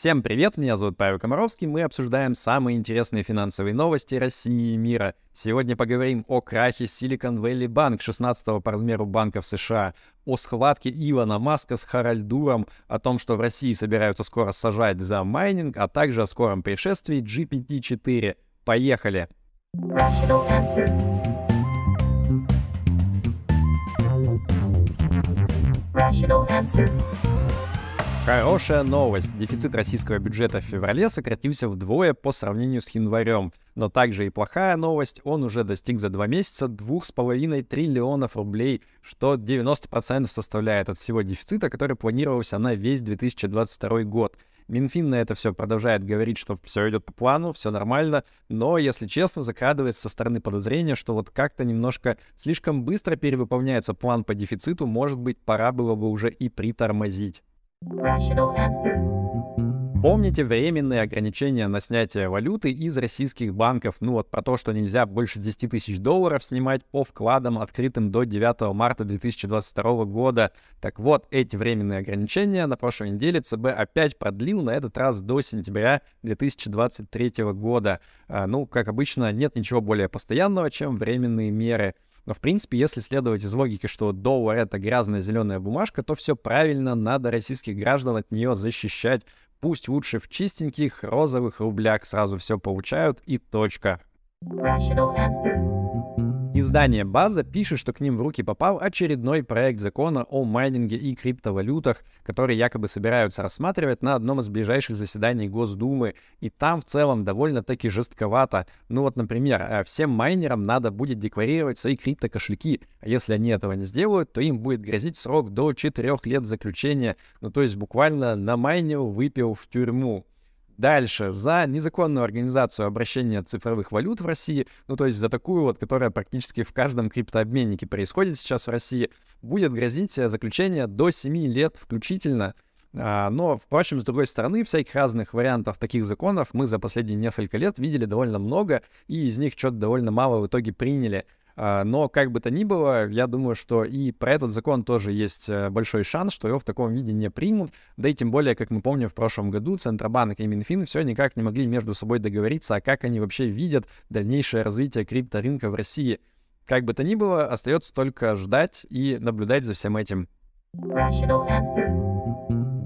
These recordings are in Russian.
Всем привет, меня зовут Павел Комаровский, мы обсуждаем самые интересные финансовые новости России и мира. Сегодня поговорим о крахе Silicon Valley Bank, 16 по размеру банка в США, о схватке Илона Маска с Харальдуром, о том, что в России собираются скоро сажать за майнинг, а также о скором пришествии GPT-4. Поехали! Rational answer. Хорошая новость. Дефицит российского бюджета в феврале сократился вдвое по сравнению с январем. Но также и плохая новость. Он уже достиг за два месяца 2,5 триллионов рублей, что 90% составляет от всего дефицита, который планировался на весь 2022 год. Минфин на это все продолжает говорить, что все идет по плану, все нормально, но, если честно, закрадывается со стороны подозрения, что вот как-то немножко слишком быстро перевыполняется план по дефициту, может быть, пора было бы уже и притормозить. Помните временные ограничения на снятие валюты из российских банков? Ну вот про то, что нельзя больше 10 тысяч долларов снимать по вкладам, открытым до 9 марта 2022 года. Так вот, эти временные ограничения на прошлой неделе ЦБ опять продлил, на этот раз до сентября 2023 года. А, ну, как обычно, нет ничего более постоянного, чем временные меры. Но, в принципе, если следовать из логики, что доллар — это грязная зеленая бумажка, то все правильно, надо российских граждан от нее защищать. Пусть лучше в чистеньких розовых рублях сразу все получают и точка. Rational. Издание «База» пишет, что к ним в руки попал очередной проект закона о майнинге и криптовалютах, который якобы собираются рассматривать на одном из ближайших заседаний Госдумы. И там в целом довольно-таки жестковато. Ну вот, например, э, всем майнерам надо будет декларировать свои криптокошельки, а если они этого не сделают, то им будет грозить срок до 4 лет заключения. Ну то есть буквально на майнил выпил в тюрьму. Дальше, за незаконную организацию обращения цифровых валют в России, ну то есть за такую вот, которая практически в каждом криптообменнике происходит сейчас в России, будет грозить э, заключение до 7 лет включительно. А, но, впрочем, с другой стороны, всяких разных вариантов таких законов мы за последние несколько лет видели довольно много, и из них что-то довольно мало в итоге приняли. А, но как бы то ни было, я думаю, что и про этот закон тоже есть э, большой шанс, что его в таком виде не примут. Да и тем более, как мы помним, в прошлом году Центробанк и Минфин все никак не могли между собой договориться, а как они вообще видят дальнейшее развитие крипторынка в России. Как бы то ни было, остается только ждать и наблюдать за всем этим.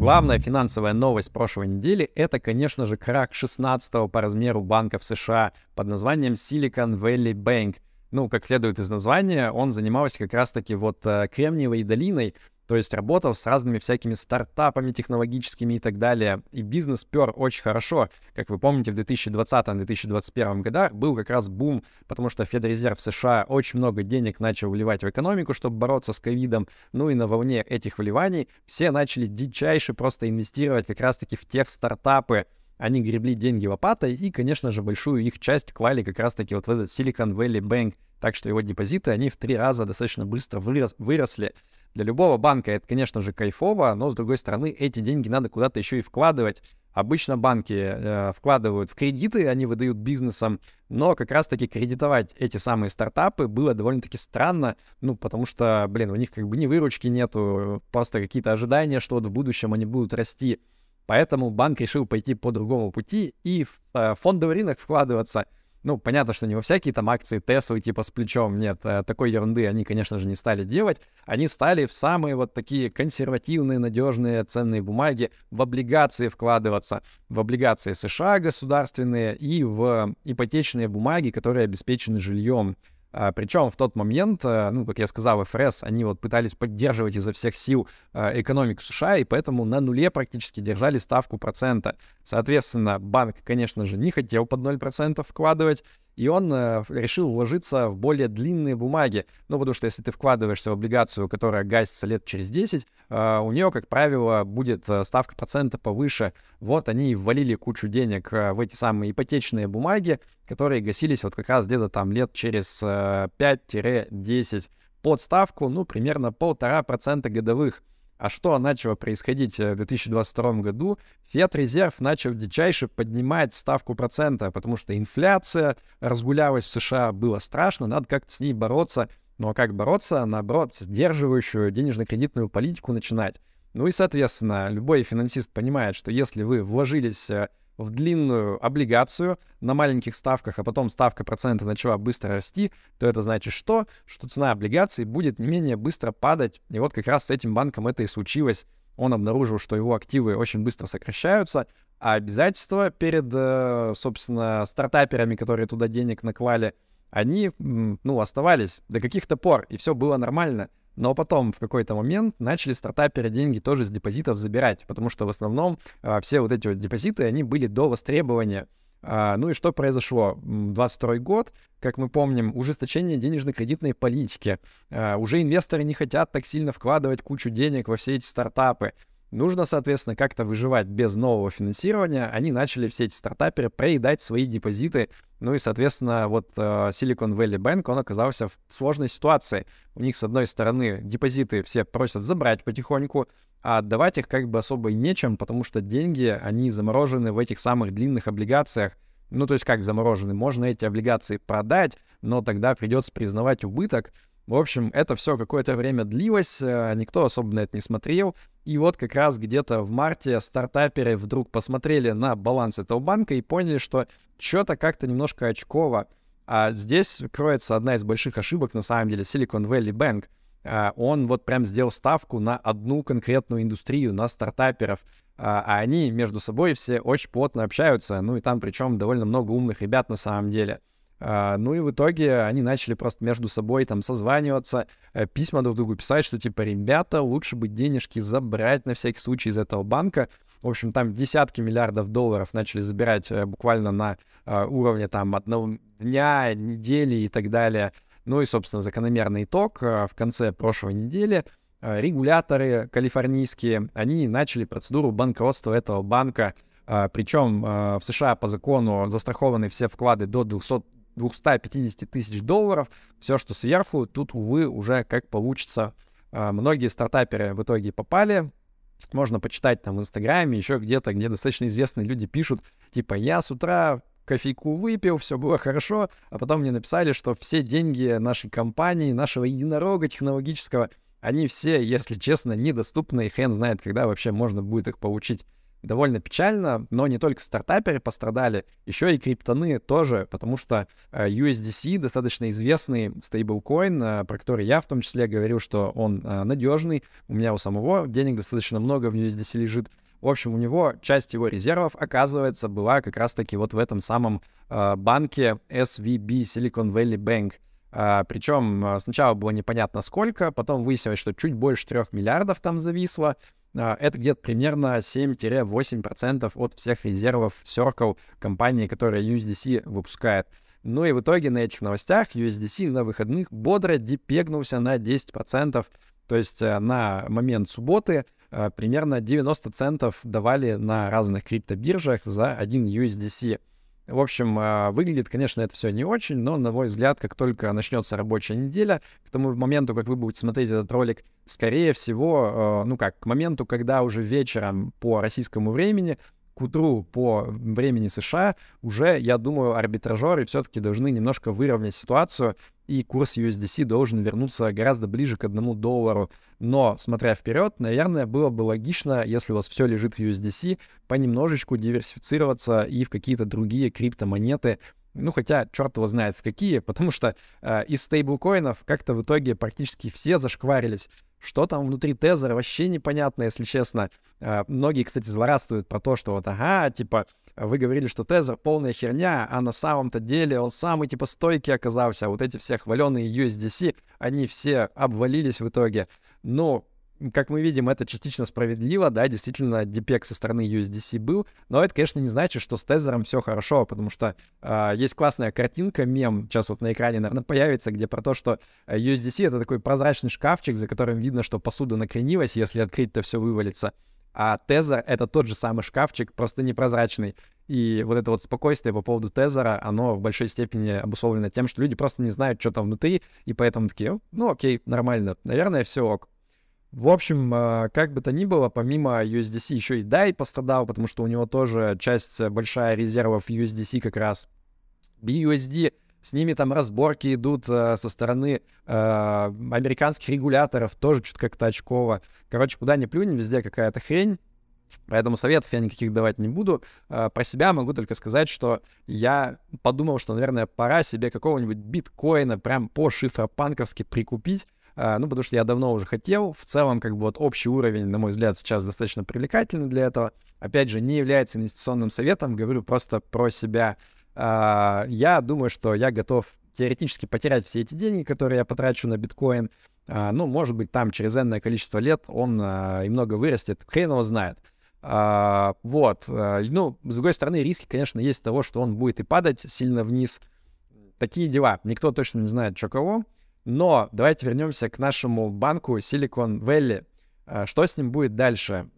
Главная финансовая новость прошлой недели — это, конечно же, крах 16 по размеру банка в США под названием Silicon Valley Bank — ну, как следует из названия, он занимался как раз-таки вот э, Кремниевой долиной, то есть работал с разными всякими стартапами технологическими и так далее. И бизнес пер очень хорошо. Как вы помните, в 2020-2021 годах был как раз бум, потому что Федрезерв США очень много денег начал вливать в экономику, чтобы бороться с ковидом. Ну и на волне этих вливаний все начали дичайше просто инвестировать как раз-таки в тех стартапы, они гребли деньги лопатой, и, конечно же, большую их часть клали как раз-таки вот в этот Silicon Valley Bank, так что его депозиты, они в три раза достаточно быстро вырос, выросли. Для любого банка это, конечно же, кайфово, но, с другой стороны, эти деньги надо куда-то еще и вкладывать. Обычно банки э, вкладывают в кредиты, они выдают бизнесам, но как раз-таки кредитовать эти самые стартапы было довольно-таки странно, ну, потому что, блин, у них как бы ни выручки нету, просто какие-то ожидания, что вот в будущем они будут расти. Поэтому банк решил пойти по другому пути и в э, фондовый рынок вкладываться. Ну, понятно, что не во всякие там акции Теслы типа с плечом, нет, э, такой ерунды они, конечно же, не стали делать. Они стали в самые вот такие консервативные, надежные ценные бумаги, в облигации вкладываться, в облигации США государственные и в ипотечные бумаги, которые обеспечены жильем. А, Причем в тот момент, э, ну, как я сказал, ФРС, они вот пытались поддерживать изо всех сил э, экономику США, и поэтому на нуле практически держали ставку процента. Соответственно, банк, конечно же, не хотел под 0% вкладывать, и он э, решил вложиться в более длинные бумаги. Ну, потому что если ты вкладываешься в облигацию, которая гасится лет через 10, э, у нее, как правило, будет э, ставка процента повыше. Вот они и ввалили кучу денег э, в эти самые ипотечные бумаги, которые гасились вот как раз где-то там лет через э, 5-10 под ставку, ну, примерно полтора процента годовых. А что начало происходить э, в 2022 году? Федрезерв начал дичайше поднимать ставку процента, потому что инфляция разгулялась в США, было страшно, надо как-то с ней бороться. Ну а как бороться? Наоборот, сдерживающую денежно-кредитную политику начинать. Ну и, соответственно, любой финансист понимает, что если вы вложились э, в длинную облигацию на маленьких ставках, а потом ставка процента начала быстро расти, то это значит что? Что цена облигаций будет не менее быстро падать. И вот как раз с этим банком это и случилось. Он обнаружил, что его активы очень быстро сокращаются, а обязательства перед, э, собственно, стартаперами, которые туда денег наклали, они, ну, оставались до каких-то пор, и все было нормально. Но потом в какой-то момент начали стартаперы деньги тоже с депозитов забирать, потому что в основном а, все вот эти вот депозиты, они были до востребования. А, ну и что произошло? 22 год, как мы помним, ужесточение денежно-кредитной политики. А, уже инвесторы не хотят так сильно вкладывать кучу денег во все эти стартапы. Нужно, соответственно, как-то выживать без нового финансирования. Они начали все эти стартаперы проедать свои депозиты. Ну и, соответственно, вот uh, Silicon Valley Bank, он оказался в сложной ситуации. У них, с одной стороны, депозиты все просят забрать потихоньку, а отдавать их как бы особо и нечем, потому что деньги, они заморожены в этих самых длинных облигациях. Ну, то есть как заморожены? Можно эти облигации продать, но тогда придется признавать убыток. В общем, это все какое-то время длилось, э, никто особо на это не смотрел. И вот как раз где-то в марте стартаперы вдруг посмотрели на баланс этого банка и поняли, что что-то как-то немножко очково. А здесь кроется одна из больших ошибок, на самом деле, Silicon Valley Bank. А, он вот прям сделал ставку на одну конкретную индустрию, на стартаперов. А, а они между собой все очень плотно общаются. Ну и там причем довольно много умных ребят на самом деле. Uh, ну и в итоге они начали просто между собой там созваниваться, э, письма друг другу писать, что типа, ребята, лучше бы денежки забрать на всякий случай из этого банка. В общем, там десятки миллиардов долларов начали забирать э, буквально на э, уровне там одного дня, недели и так далее. Ну и, собственно, закономерный итог. Э, в конце прошлой недели регуляторы калифорнийские, они начали процедуру банкротства этого банка. Причем в США по закону застрахованы все вклады до 200 250 тысяч долларов. Все, что сверху, тут, увы, уже как получится. А, многие стартаперы в итоге попали. Можно почитать там в Инстаграме, еще где-то, где достаточно известные люди пишут, типа, я с утра кофейку выпил, все было хорошо, а потом мне написали, что все деньги нашей компании, нашего единорога технологического, они все, если честно, недоступны, и хрен знает, когда вообще можно будет их получить довольно печально, но не только стартаперы пострадали, еще и криптоны тоже, потому что э, USDC достаточно известный стейблкоин, э, про который я в том числе говорил, что он э, надежный, у меня у самого денег достаточно много в USDC лежит. В общем, у него часть его резервов, оказывается, была как раз-таки вот в этом самом банке SVB, Silicon Valley Bank. Причем сначала было непонятно сколько, потом выяснилось, что чуть больше 3 миллиардов там зависло. А, это где-то примерно 7-8% от всех резервов Circle компании, которая USDC выпускает. Ну и в итоге на этих новостях USDC на выходных бодро депегнулся на 10%. То есть э, на момент субботы э, примерно 90 центов давали на разных криптобиржах за один USDC. В общем, а, выглядит, конечно, это все не очень, но, на мой взгляд, как только начнется рабочая неделя, к тому моменту, как вы будете смотреть этот ролик, скорее всего, а, ну как, к моменту, когда уже вечером по российскому времени к утру по времени США уже, я думаю, арбитражеры все-таки должны немножко выровнять ситуацию, и курс USDC должен вернуться гораздо ближе к одному доллару. Но, смотря вперед, наверное, было бы логично, если у вас все лежит в USDC, понемножечку диверсифицироваться и в какие-то другие криптомонеты, ну, хотя, черт его знает в какие, потому что э, из стейблкоинов как-то в итоге практически все зашкварились. Что там внутри тезера, вообще непонятно, если честно. Э, многие, кстати, злорадствуют про то, что вот, ага, типа, вы говорили, что тезер полная херня, а на самом-то деле он самый, типа, стойкий оказался. А вот эти все хваленые USDC, они все обвалились в итоге. Но как мы видим, это частично справедливо, да, действительно, дипек со стороны USDC был, но это, конечно, не значит, что с тезером все хорошо, потому что э, есть классная картинка, мем, сейчас вот на экране, наверное, появится, где про то, что USDC — это такой прозрачный шкафчик, за которым видно, что посуда накренилась, если открыть, то все вывалится. А тезер — это тот же самый шкафчик, просто непрозрачный. И вот это вот спокойствие по поводу тезера, оно в большой степени обусловлено тем, что люди просто не знают, что там внутри, и поэтому такие, ну окей, нормально, наверное, все ок. В общем, э, как бы то ни было, помимо USDC еще и DAI пострадал, потому что у него тоже часть большая резервов USDC как раз. BUSD с ними там разборки идут э, со стороны э, американских регуляторов, тоже что-то как-то очково. Короче, куда ни плюнь, везде какая-то хрень. Поэтому советов я никаких давать не буду. Э, про себя могу только сказать, что я подумал, что, наверное, пора себе какого-нибудь биткоина прям по шифропанковски прикупить. Uh, ну, потому что я давно уже хотел. В целом, как бы вот общий уровень, на мой взгляд, сейчас достаточно привлекательный для этого. Опять же, не является инвестиционным советом, говорю просто про себя. Uh, я думаю, что я готов теоретически потерять все эти деньги, которые я потрачу на биткоин. Uh, ну, может быть, там через энное количество лет он и много вырастет. Хрен его знает. А, вот. А, ну, с другой стороны, риски, конечно, есть того, что он будет и падать сильно вниз. Такие дела. Никто точно не знает, что кого. Но давайте вернемся к нашему банку Silicon Valley. А, что с ним будет дальше?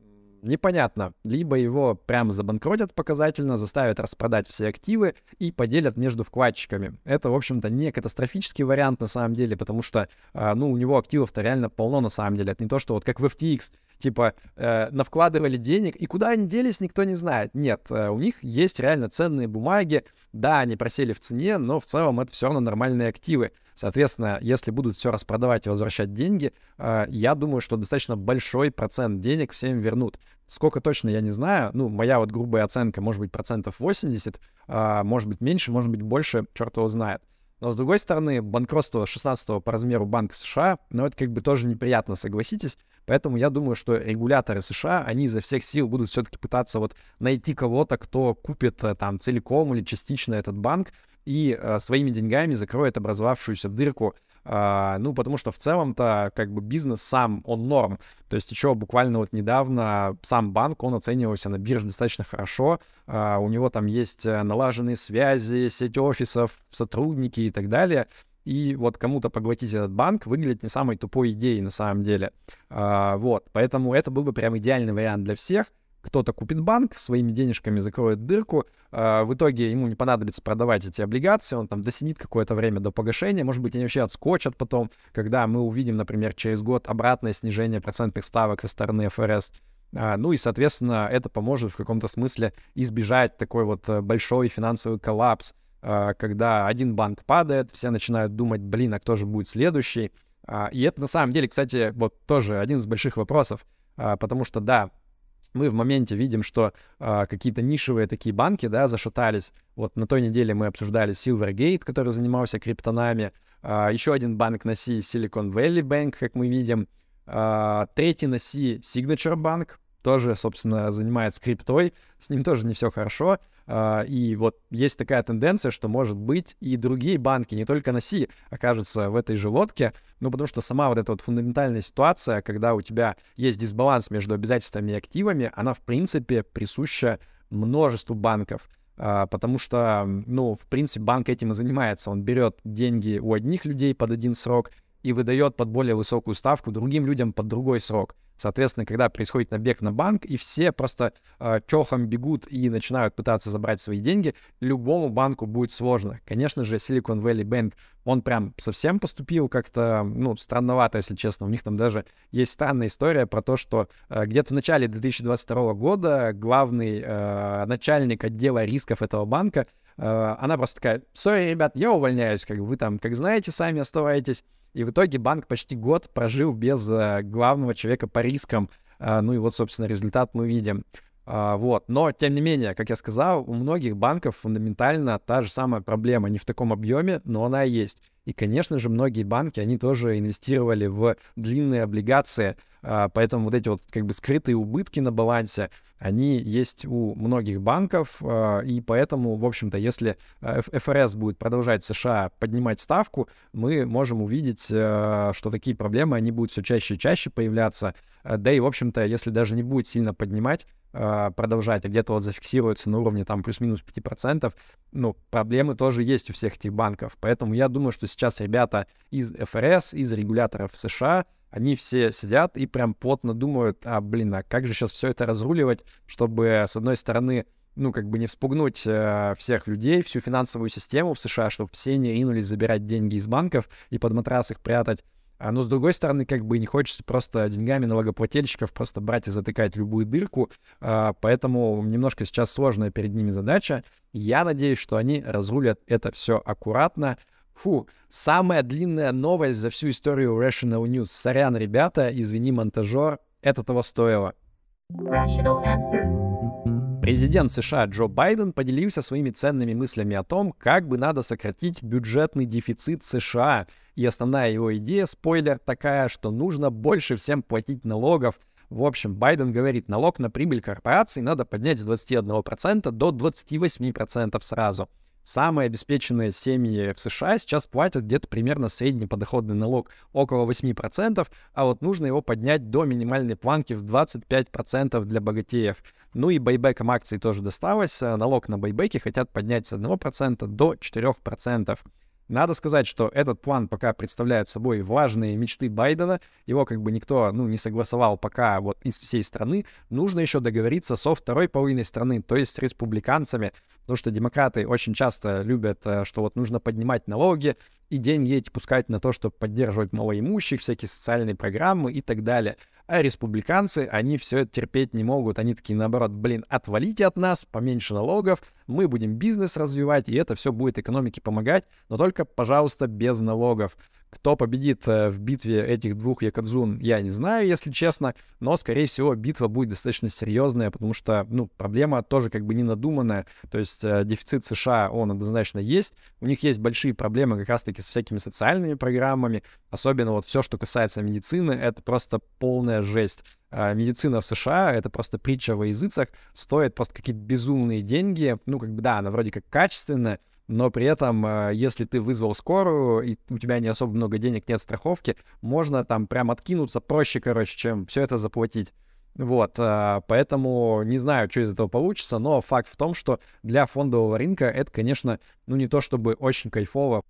непонятно. Либо его прям забанкротят показательно, заставят распродать все активы и поделят между вкладчиками. Это, в общем-то, не катастрофический вариант на самом деле, потому что, э, ну, у него активов-то реально полно на самом деле. Это не то, что вот как в FTX, типа, э, навкладывали денег, и куда они делись, никто не знает. Нет, э, у них есть реально ценные бумаги. Да, они просели в цене, но в целом это все равно нормальные активы. Соответственно, если будут все распродавать и возвращать деньги, э, я думаю, что достаточно большой процент денег всем вернут. Сколько точно, я не знаю. Ну, моя вот грубая оценка, может быть, процентов 80, а, может быть, меньше, может быть, больше, черт его знает. Но, с другой стороны, банкротство 16 по размеру Банка США, ну, это как бы тоже неприятно, согласитесь. Поэтому я думаю, что регуляторы США, они изо всех сил будут все-таки пытаться вот найти кого-то, кто купит э, там целиком или частично этот банк и э, своими деньгами закроет образовавшуюся дырку а, ну, потому что в целом-то как бы бизнес сам, он норм. То есть еще буквально вот недавно сам банк, он оценивался на бирже достаточно хорошо. А, у него там есть э, налаженные связи, сеть офисов, сотрудники и так далее. И вот кому-то поглотить этот банк выглядит не самой тупой идеей на самом деле. А, вот, поэтому это был бы прям идеальный вариант для всех кто-то купит банк, своими денежками закроет дырку, э, в итоге ему не понадобится продавать эти облигации, он там досидит какое-то время до погашения, может быть, они вообще отскочат потом, когда мы увидим, например, через год обратное снижение процентных ставок со стороны ФРС. А, ну и, соответственно, это поможет в каком-то смысле избежать такой вот э, большой финансовый коллапс, э, когда один банк падает, все начинают думать, блин, а кто же будет следующий? А, и это на самом деле, кстати, вот тоже один из больших вопросов, а, потому что, да, мы в моменте видим, что а, какие-то нишевые такие банки, да, зашатались. Вот на той неделе мы обсуждали Silvergate, который занимался криптонами. А, еще один банк на C Silicon Valley Bank, как мы видим. А, третий на C Signature Bank, тоже, собственно, занимается криптой, с ним тоже не все хорошо. А, и вот есть такая тенденция, что, может быть, и другие банки, не только на Си, окажутся в этой же лодке, ну, потому что сама вот эта вот фундаментальная ситуация, когда у тебя есть дисбаланс между обязательствами и активами, она, в принципе, присуща множеству банков. Uh, потому что, ну, в принципе, банк этим и занимается. Он берет деньги у одних людей под один срок и выдает под более высокую ставку другим людям под другой срок. Соответственно, когда происходит набег на банк, и все просто э, чохом бегут и начинают пытаться забрать свои деньги, любому банку будет сложно. Конечно же, Silicon Valley Bank, он прям совсем поступил как-то, ну, странновато, если честно. У них там даже есть странная история про то, что э, где-то в начале 2022 года главный э, начальник отдела рисков этого банка, э, она просто такая, сори, ребят, я увольняюсь, как вы там, как знаете, сами оставайтесь. И в итоге банк почти год прожил без э, главного человека по рискам. Э, ну и вот, собственно, результат мы видим. Uh, вот. Но, тем не менее, как я сказал, у многих банков фундаментально та же самая проблема, не в таком объеме, но она есть. И, конечно же, многие банки, они тоже инвестировали в длинные облигации, uh, поэтому вот эти вот как бы скрытые убытки на балансе, они есть у многих банков, а, и поэтому, в общем-то, если а, ФРС будет продолжать США поднимать ставку, мы можем увидеть, а, что такие проблемы, они будут все чаще и чаще появляться. Да и, в общем-то, если даже не будет сильно поднимать, продолжать, а где-то вот зафиксируется на уровне там плюс-минус 5%, ну, проблемы тоже есть у всех этих банков. Поэтому я думаю, что сейчас ребята из ФРС, из регуляторов США они все сидят и прям плотно думают, а, блин, а как же сейчас все это разруливать, чтобы, с одной стороны, ну, как бы не вспугнуть э, всех людей, всю финансовую систему в США, чтобы все не ринулись забирать деньги из банков и под матрас их прятать, А, но с другой стороны, как бы не хочется просто деньгами налогоплательщиков просто брать и затыкать любую дырку, а, поэтому немножко сейчас сложная перед ними задача. Я надеюсь, что они разрулят это все аккуратно. Фу, самая длинная новость за всю историю Rational News. Сорян, ребята, извини, монтажер, это того стоило. Rational answer. Президент США Джо Байден поделился своими ценными мыслями о том, как бы надо сократить бюджетный дефицит США. И основная его идея, спойлер, такая, что нужно больше всем платить налогов. В общем, Байден говорит, налог на прибыль корпораций надо поднять с 21% до 28% сразу. Самые обеспеченные семьи в США сейчас платят где-то примерно средний подоходный налог около 8%, а вот нужно его поднять до минимальной планки в 25% для богатеев. Ну и байбеком акций тоже досталось. Налог на байбеки хотят поднять с 1% до 4%. Надо сказать, что этот план пока представляет собой важные мечты Байдена. Его как бы никто, ну, не согласовал пока вот из всей страны. Нужно еще договориться со второй половиной страны, то есть с республиканцами. Потому что демократы очень часто любят, э, что вот нужно поднимать налоги и деньги эти пускать на то, чтобы поддерживать малоимущих, всякие социальные программы и так далее. А республиканцы, они все это терпеть не могут. Они такие, наоборот, блин, отвалите от нас, поменьше налогов, мы будем бизнес развивать, и это все будет экономике помогать, но только, пожалуйста, без налогов. Кто победит э, в битве этих двух якадзун, я не знаю, если честно, но, скорее всего, битва будет достаточно серьезная, потому что, ну, проблема тоже как бы не надуманная, то есть э, дефицит США, он однозначно есть, у них есть большие проблемы как раз-таки с всякими социальными программами, особенно вот все, что касается медицины, это просто полная жесть. А медицина в США — это просто притча во языцах, стоит просто какие-то безумные деньги, ну, как бы, да, она вроде как качественная, но при этом, а, если ты вызвал скорую, и у тебя не особо много денег, нет страховки, можно там прям откинуться проще, короче, чем все это заплатить. Вот, а, поэтому не знаю, что из этого получится, но факт в том, что для фондового рынка это, конечно, ну не то чтобы очень кайфово.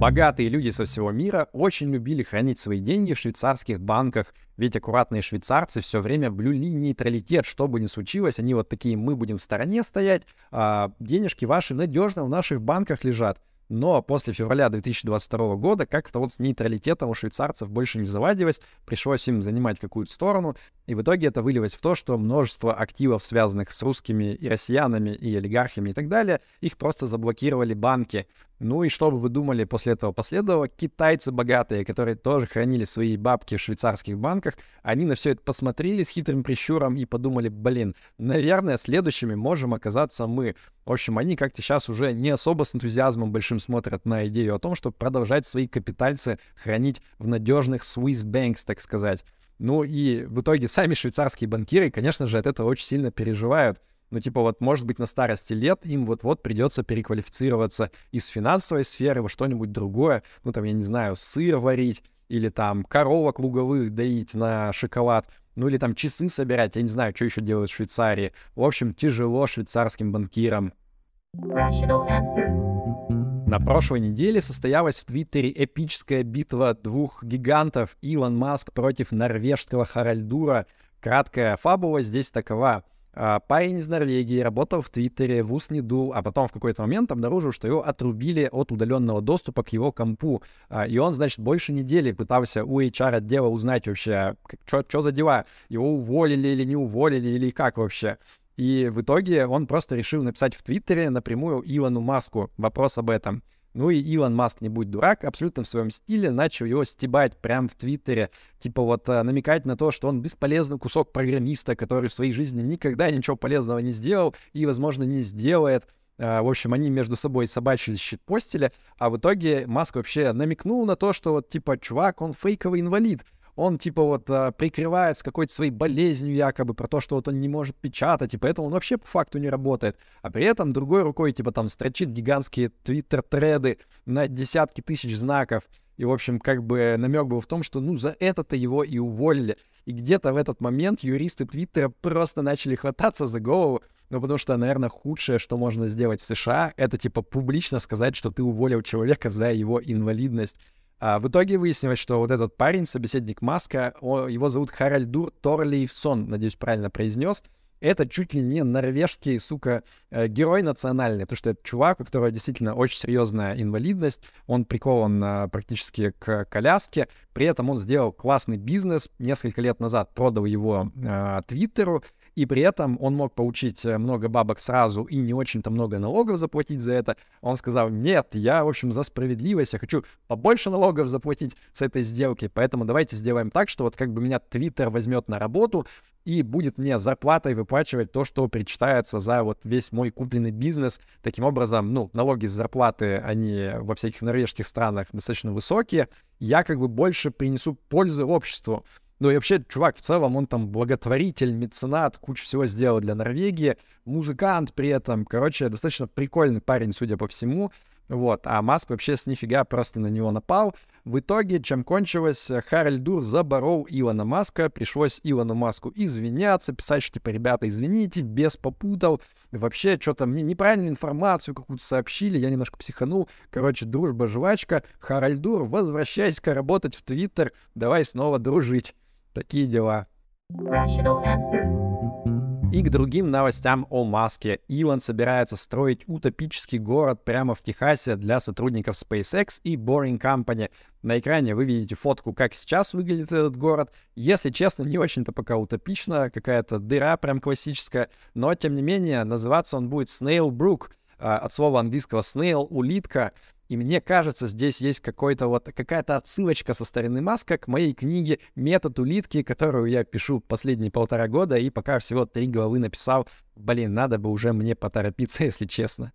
Богатые люди со всего мира очень любили хранить свои деньги в швейцарских банках, ведь аккуратные швейцарцы все время блюли нейтралитет, что бы ни случилось, они вот такие, мы будем в стороне стоять, а денежки ваши надежно в наших банках лежат. Но после февраля 2022 года как-то вот с нейтралитетом у швейцарцев больше не завадилось, пришлось им занимать какую-то сторону, и в итоге это вылилось в то, что множество активов, связанных с русскими и россиянами, и олигархами и так далее, их просто заблокировали банки. Ну и что бы вы думали после этого последовало? Китайцы богатые, которые тоже хранили свои бабки в швейцарских банках, они на все это посмотрели с хитрым прищуром и подумали, блин, наверное, следующими можем оказаться мы. В общем, они как-то сейчас уже не особо с энтузиазмом большим смотрят на идею о том, чтобы продолжать свои капитальцы хранить в надежных Swiss Banks, так сказать. Ну и в итоге сами швейцарские банкиры, конечно же, от этого очень сильно переживают. Ну, типа, вот, может быть, на старости лет им вот-вот придется переквалифицироваться из финансовой сферы во что-нибудь другое. Ну, там, я не знаю, сыр варить или там коровок луговых доить на шоколад. Ну, или там часы собирать. Я не знаю, что еще делают в Швейцарии. В общем, тяжело швейцарским банкирам. На прошлой неделе состоялась в Твиттере эпическая битва двух гигантов Илон Маск против норвежского Харальдура. Краткая фабула здесь такова. А, парень из Норвегии работал в Твиттере, в ус не дул, а потом в какой-то момент обнаружил, что его отрубили от удаленного доступа к его компу. А, и он, значит, больше недели пытался у HR-отдела узнать вообще, что за дела, его уволили или не уволили, или как вообще. И в итоге он просто решил написать в Твиттере напрямую Илону Маску вопрос об этом. Ну и Илон Маск, не будь дурак, абсолютно в своем стиле начал его стебать прямо в Твиттере. Типа вот э, намекать на то, что он бесполезный кусок программиста, который в своей жизни никогда ничего полезного не сделал и, возможно, не сделает. Э, в общем, они между собой собачьи щитпостили, а в итоге Маск вообще намекнул на то, что вот типа, чувак, он фейковый инвалид он типа вот а, прикрывается какой-то своей болезнью якобы про то, что вот он не может печатать, и поэтому он вообще по факту не работает. А при этом другой рукой типа там строчит гигантские твиттер-треды на десятки тысяч знаков. И, в общем, как бы намек был в том, что ну за это-то его и уволили. И где-то в этот момент юристы Твиттера просто начали хвататься за голову, ну, потому что, наверное, худшее, что можно сделать в США, это, типа, публично сказать, что ты уволил человека за его инвалидность. А в итоге выяснилось, что вот этот парень, собеседник Маска, его зовут Харальдур Торлейфсон, надеюсь, правильно произнес. это чуть ли не норвежский, сука, э, герой национальный, потому что это чувак, у которого действительно очень серьезная инвалидность, он прикован э, практически к коляске, при этом он сделал классный бизнес, несколько лет назад продал его э, Твиттеру, и при этом он мог получить э, много бабок сразу и не очень-то много налогов заплатить за это. Он сказал, нет, я, в общем, за справедливость, я хочу побольше налогов заплатить с этой сделки, поэтому давайте сделаем так, что вот как бы меня Твиттер возьмет на работу, и будет мне зарплатой выплачивать то, что причитается за вот весь мой купленный бизнес. Таким образом, ну, налоги с зарплаты, они во всяких норвежских странах достаточно высокие. Я как бы больше принесу пользы обществу. Ну и вообще, чувак, в целом, он там благотворитель, меценат, кучу всего сделал для Норвегии, музыкант при этом. Короче, достаточно прикольный парень, судя по всему. Вот, а Маск вообще с нифига просто на него напал. В итоге, чем кончилось, Харальд Дур заборол Илона Маска, пришлось Илону Маску извиняться, писать, что типа, ребята, извините, без попутал, вообще что-то мне неправильную информацию какую-то сообщили, я немножко психанул. Короче, дружба, жвачка, Харальд Дур, возвращайся-ка работать в Твиттер, давай снова дружить. Такие дела. И к другим новостям о Маске. Илон собирается строить утопический город прямо в Техасе для сотрудников SpaceX и Boring Company. На экране вы видите фотку, как сейчас выглядит этот город. Если честно, не очень-то пока утопично, какая-то дыра прям классическая, но тем не менее называться он будет Snail Brook, а, от слова английского snail, улитка. И мне кажется, здесь есть какой-то вот какая-то отсылочка со стороны Маска к моей книге «Метод улитки», которую я пишу последние полтора года, и пока всего три главы написал. Блин, надо бы уже мне поторопиться, если честно.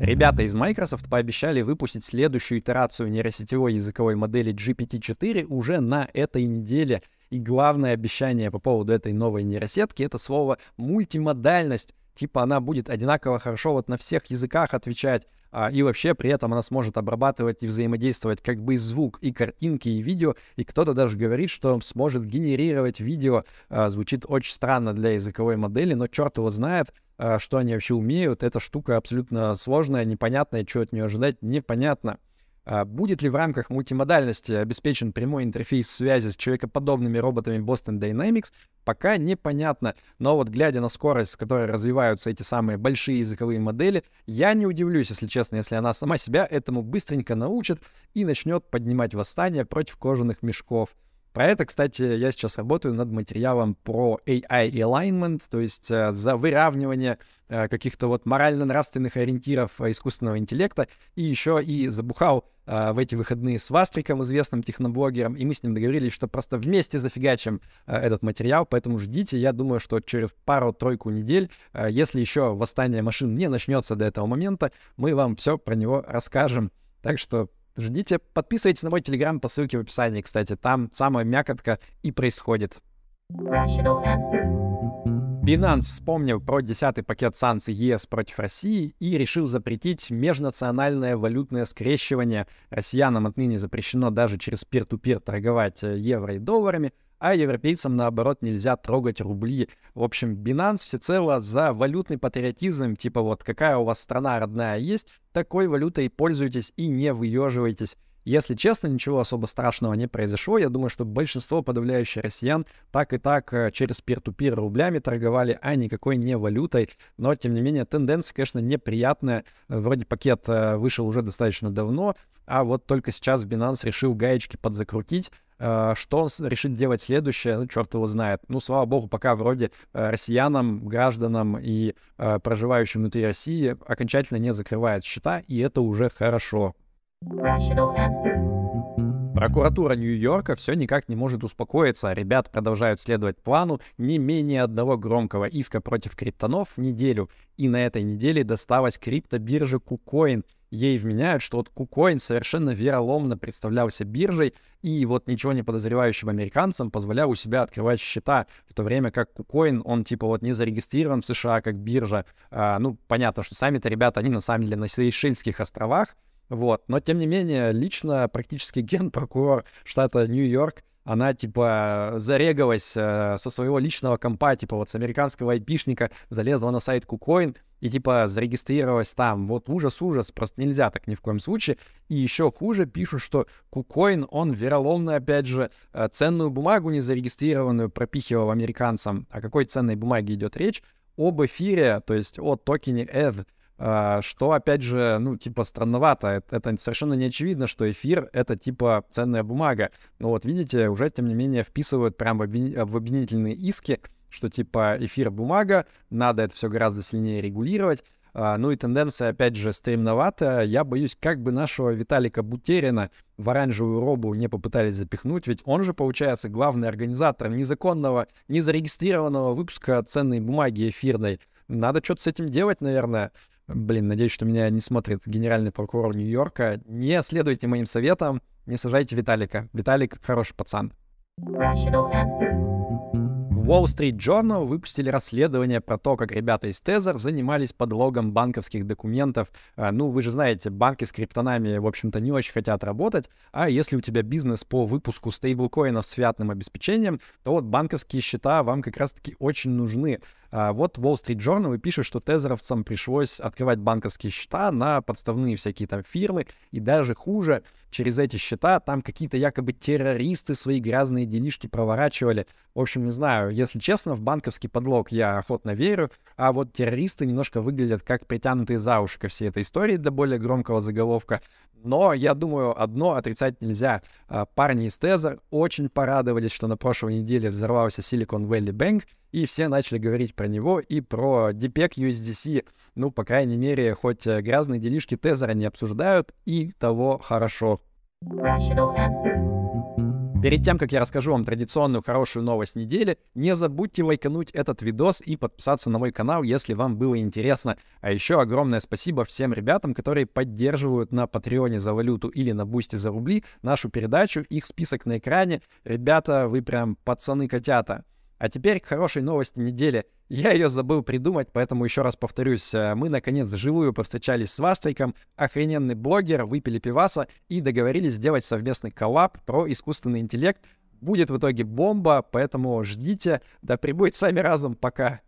Ребята из Microsoft пообещали выпустить следующую итерацию нейросетевой языковой модели GPT-4 уже на этой неделе. И главное обещание по поводу этой новой нейросетки — это слово «мультимодальность» типа она будет одинаково хорошо вот на всех языках отвечать, а, и вообще при этом она сможет обрабатывать и взаимодействовать как бы и звук, и картинки, и видео, и кто-то даже говорит, что сможет генерировать видео, а, звучит очень странно для языковой модели, но черт его знает, а, что они вообще умеют, эта штука абсолютно сложная, непонятная, что от нее ожидать, непонятно. А будет ли в рамках мультимодальности обеспечен прямой интерфейс связи с человекоподобными роботами Boston Dynamics, пока непонятно. Но вот глядя на скорость, с которой развиваются эти самые большие языковые модели, я не удивлюсь, если честно, если она сама себя этому быстренько научит и начнет поднимать восстание против кожаных мешков. Про это, кстати, я сейчас работаю над материалом про AI alignment, то есть э, за выравнивание э, каких-то вот морально-нравственных ориентиров э, искусственного интеллекта. И еще и забухал в эти выходные с Вастриком, известным техноблогером, и мы с ним договорились, что просто вместе зафигачим этот материал, поэтому ждите. Я думаю, что через пару-тройку недель, если еще восстание машин не начнется до этого момента, мы вам все про него расскажем. Так что Ждите, подписывайтесь на мой телеграм по ссылке в описании, кстати. Там самая мякотка и происходит. Binance вспомнил про десятый пакет санкций ЕС против России и решил запретить межнациональное валютное скрещивание. Россиянам отныне запрещено даже через пир-ту-пир торговать э, евро и долларами, а европейцам, наоборот, нельзя трогать рубли. В общем, Binance всецело за валютный патриотизм, типа вот какая у вас страна родная есть, такой валютой пользуйтесь и не выеживайтесь. Если честно, ничего особо страшного не произошло. Я думаю, что большинство подавляющих россиян так и так э, через пир-ту-пир рублями торговали, а никакой не валютой. Но, тем не менее, тенденция, конечно, неприятная. Вроде пакет э, вышел уже достаточно давно, а вот только сейчас Binance решил гаечки подзакрутить. Э, что он решит делать следующее, ну, черт его знает. Ну, слава богу, пока вроде россиянам, гражданам и проживающим внутри России окончательно не закрывает счета, и это уже хорошо. Прокуратура Нью-Йорка все никак не может успокоиться. Ребят продолжают следовать плану не менее одного громкого иска против криптонов в неделю. И на этой неделе досталась криптобирже KuCoin. Ей вменяют, что вот KuCoin совершенно вероломно представлялся биржей, и вот ничего не подозревающим американцам позволял у себя открывать счета, в то время как KuCoin, он типа вот не зарегистрирован в США как биржа. А, ну, понятно, что сами-то ребята, они на самом деле на Сейшельских островах, вот. Но, тем не менее, лично практически генпрокурор штата Нью-Йорк, она, типа, зарегалась э, со своего личного компа, типа, вот с американского айпишника, залезла на сайт KuCoin и типа зарегистрировалась там. Вот ужас-ужас, просто нельзя так ни в коем случае. И еще хуже пишут, что Кукоин, он вероломно, опять же, э, ценную бумагу незарегистрированную пропихивал американцам. О какой ценной бумаге идет речь? Об эфире, то есть о токене ETH, что, опять же, ну, типа, странновато. Это совершенно не очевидно, что эфир — это, типа, ценная бумага. Но вот, видите, уже, тем не менее, вписывают прямо в обвинительные иски, что типа эфир бумага, надо это все гораздо сильнее регулировать. А, ну и тенденция, опять же, стремноватая. Я боюсь, как бы нашего Виталика Бутерина в оранжевую робу не попытались запихнуть, ведь он же, получается, главный организатор незаконного, незарегистрированного выпуска ценной бумаги эфирной. Надо что-то с этим делать, наверное. Блин, надеюсь, что меня не смотрит генеральный прокурор Нью-Йорка. Не следуйте моим советам, не сажайте Виталика. Виталик хороший пацан. Rational answer. Wall Street Journal выпустили расследование про то, как ребята из Tether занимались подлогом банковских документов. А, ну, вы же знаете, банки с криптонами, в общем-то, не очень хотят работать, а если у тебя бизнес по выпуску стейблкоинов с фиатным обеспечением, то вот банковские счета вам как раз-таки очень нужны. А вот Wall Street Journal пишет, что тезеровцам пришлось открывать банковские счета на подставные всякие там фирмы, и даже хуже, через эти счета там какие-то якобы террористы свои грязные делишки проворачивали. В общем, не знаю, если честно, в банковский подлог я охотно верю, а вот террористы немножко выглядят как притянутые за уши ко всей этой истории до более громкого заголовка. Но я думаю, одно отрицать нельзя. А, парни из Тезер очень порадовались, что на прошлой неделе взорвался Silicon Valley Bank, и все начали говорить про него и про DPEG USDC. Ну, по крайней мере, хоть э, грязные делишки Тезера не обсуждают, и того хорошо. Rational answer. Перед тем, как я расскажу вам традиционную хорошую новость недели, не забудьте лайкануть этот видос и подписаться на мой канал, если вам было интересно. А еще огромное спасибо всем ребятам, которые поддерживают на Патреоне за валюту или на Бусти за рубли нашу передачу. Их список на экране. Ребята, вы прям пацаны-котята. А теперь к хорошей новости недели. Я ее забыл придумать, поэтому еще раз повторюсь. Э, мы, наконец, вживую повстречались с Вастриком, охрененный блогер, выпили пиваса и договорились сделать совместный коллаб про искусственный интеллект. Будет в итоге бомба, поэтому ждите. Да прибудет с вами разум. Пока.